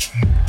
Yeah.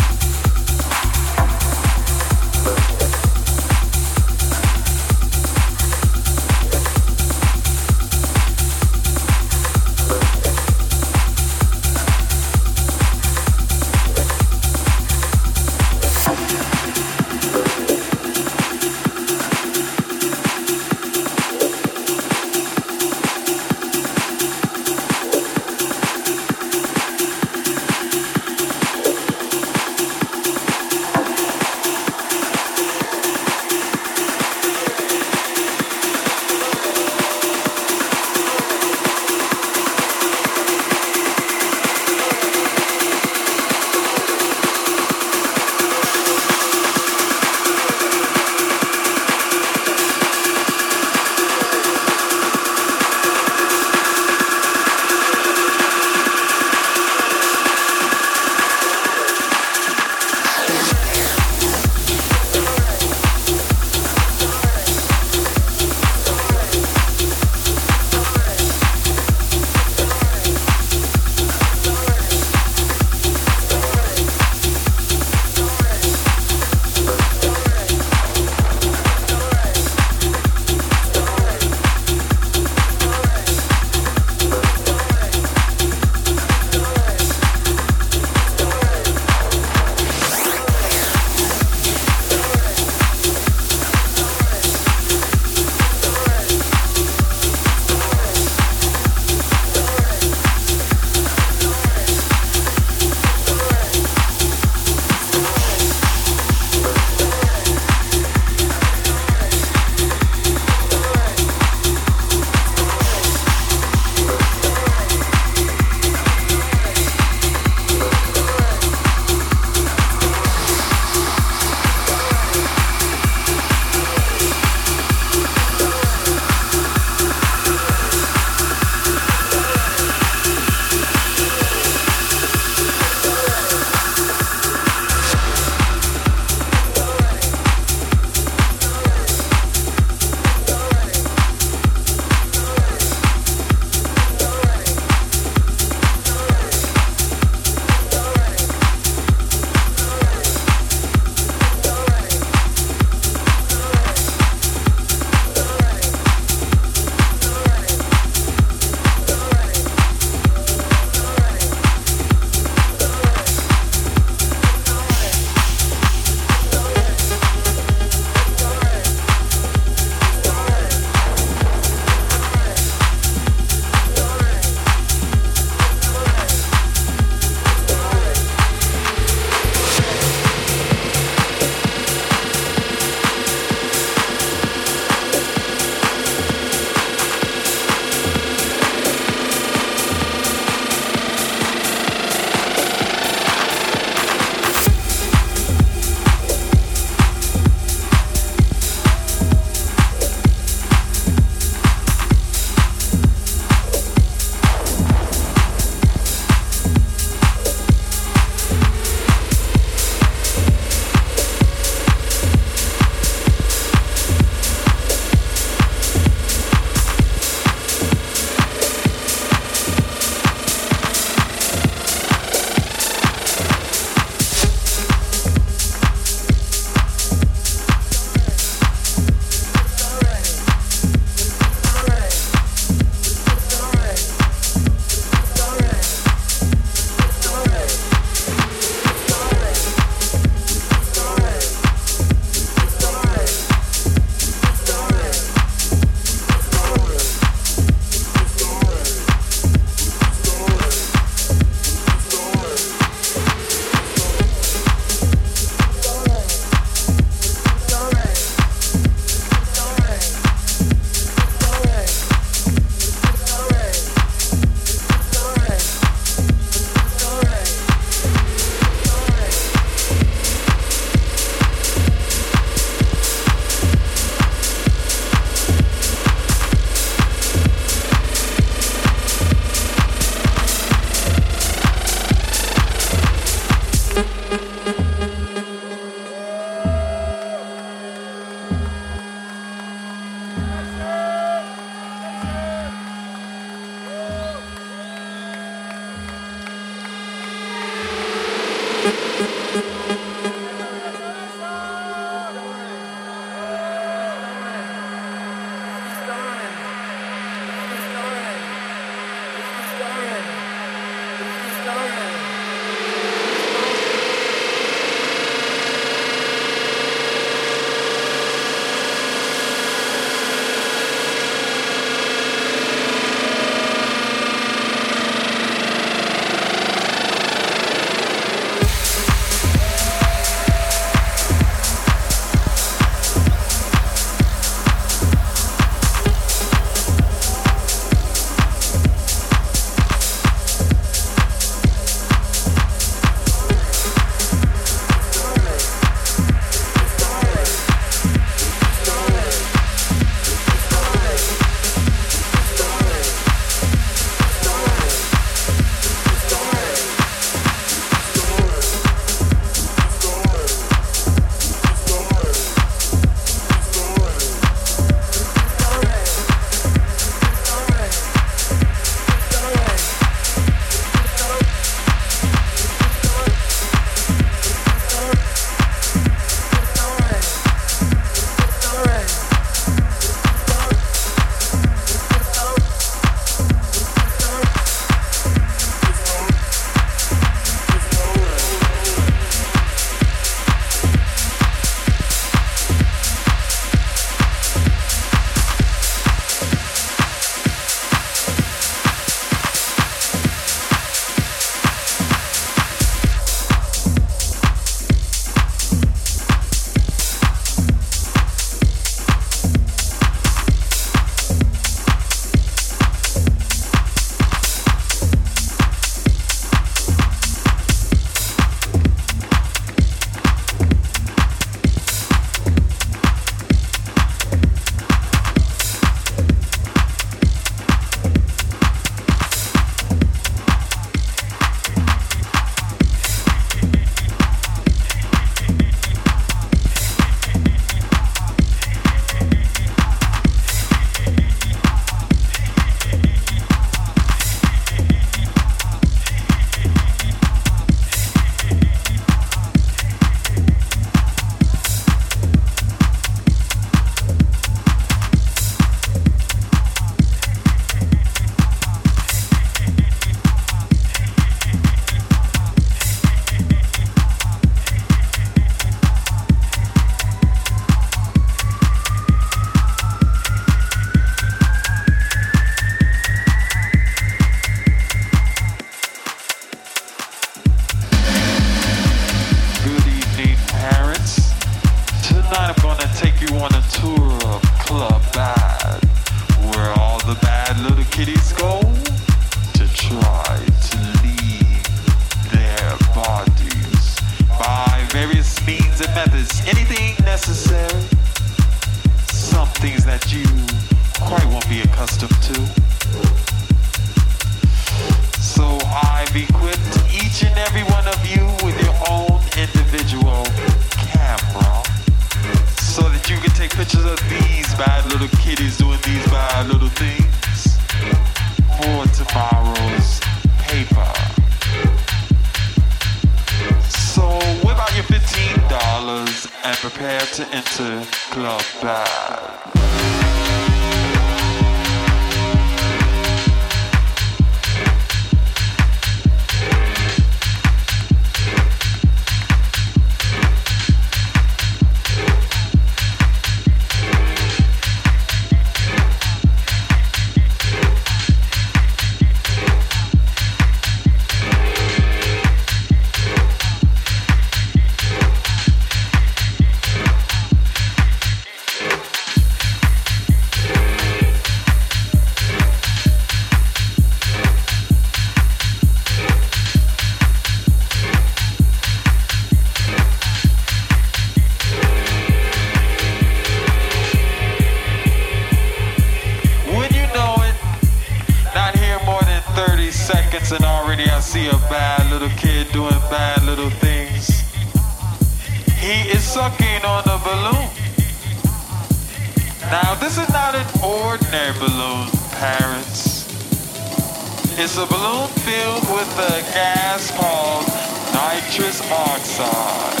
It's a balloon filled with a gas called nitrous oxide.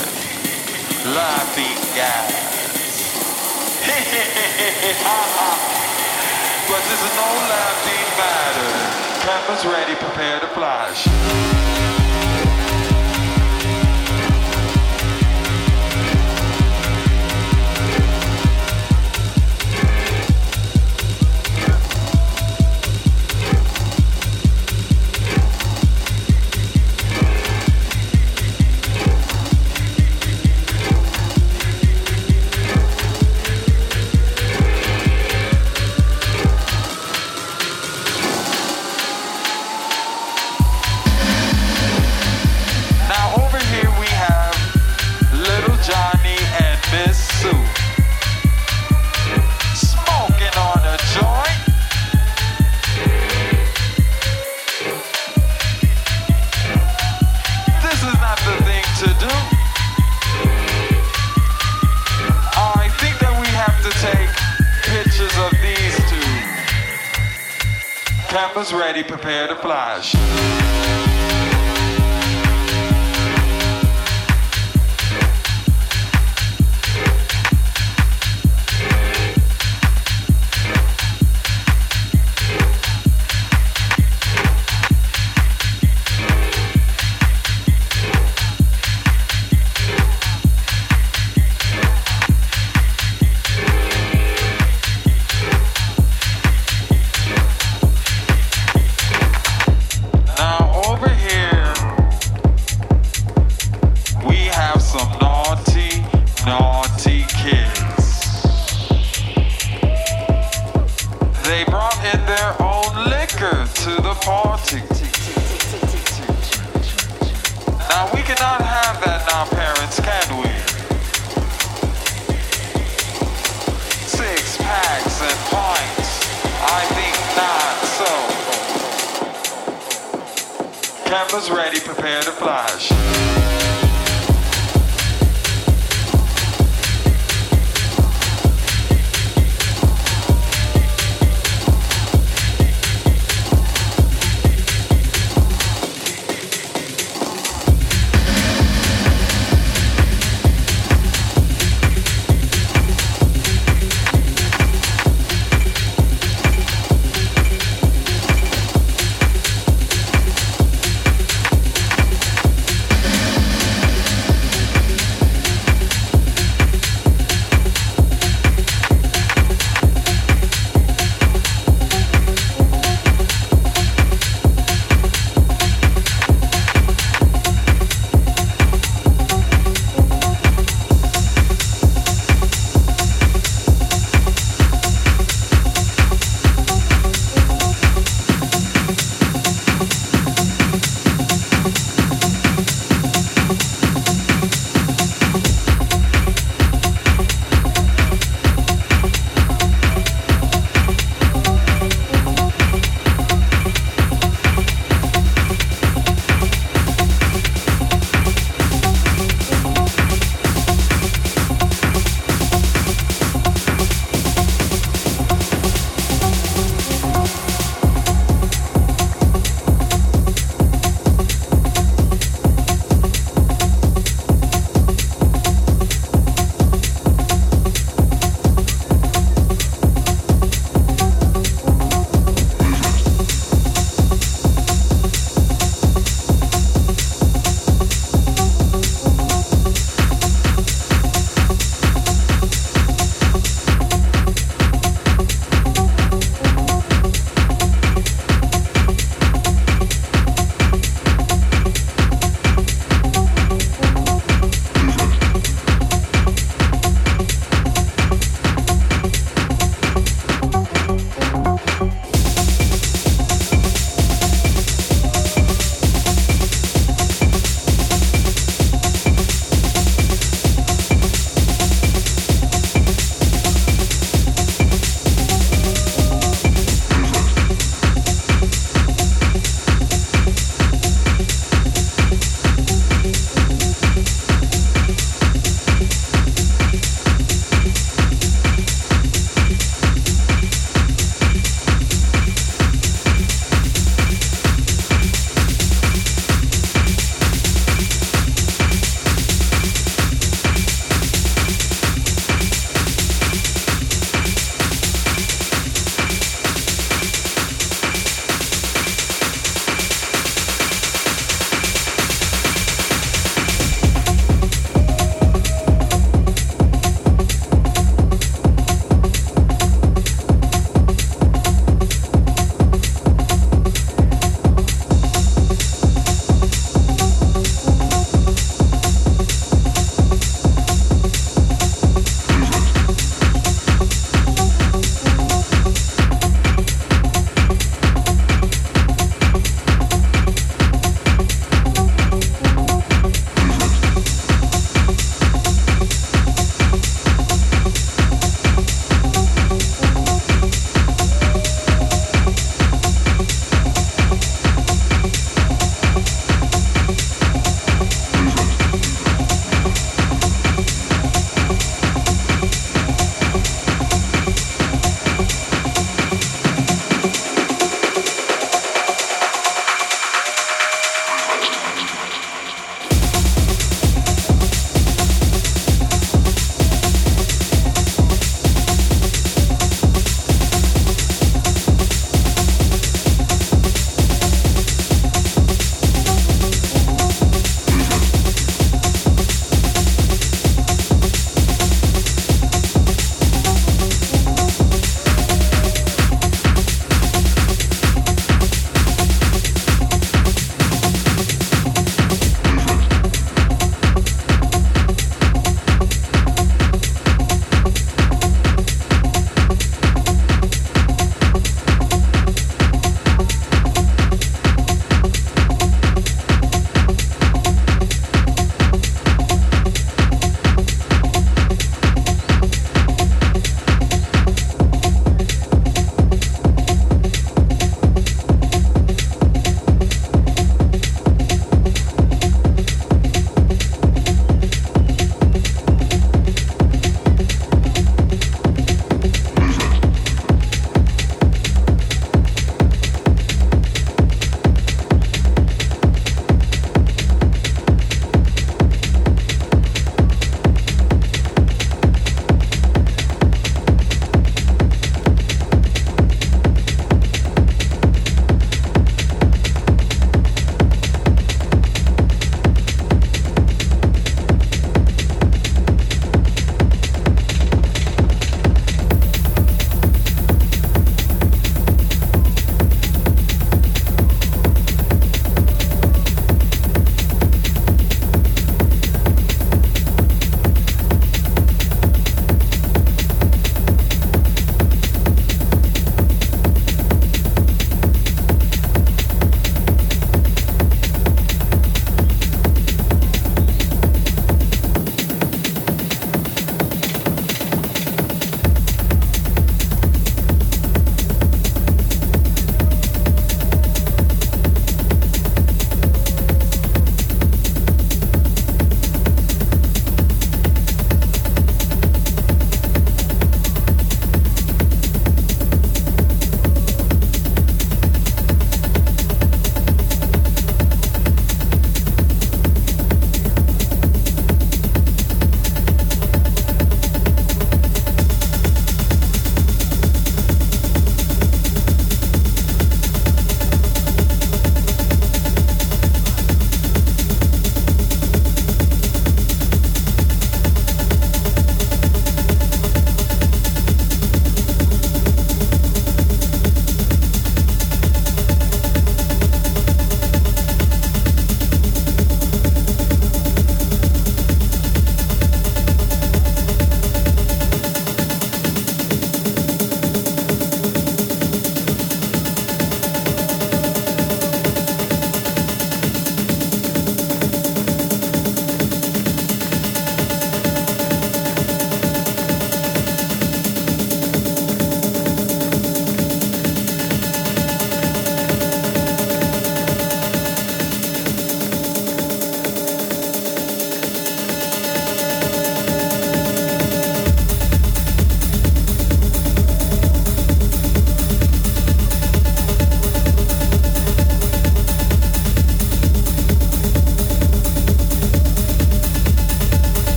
Laughing gas. but this is no laughing matter. Pepper's ready, prepare to flash.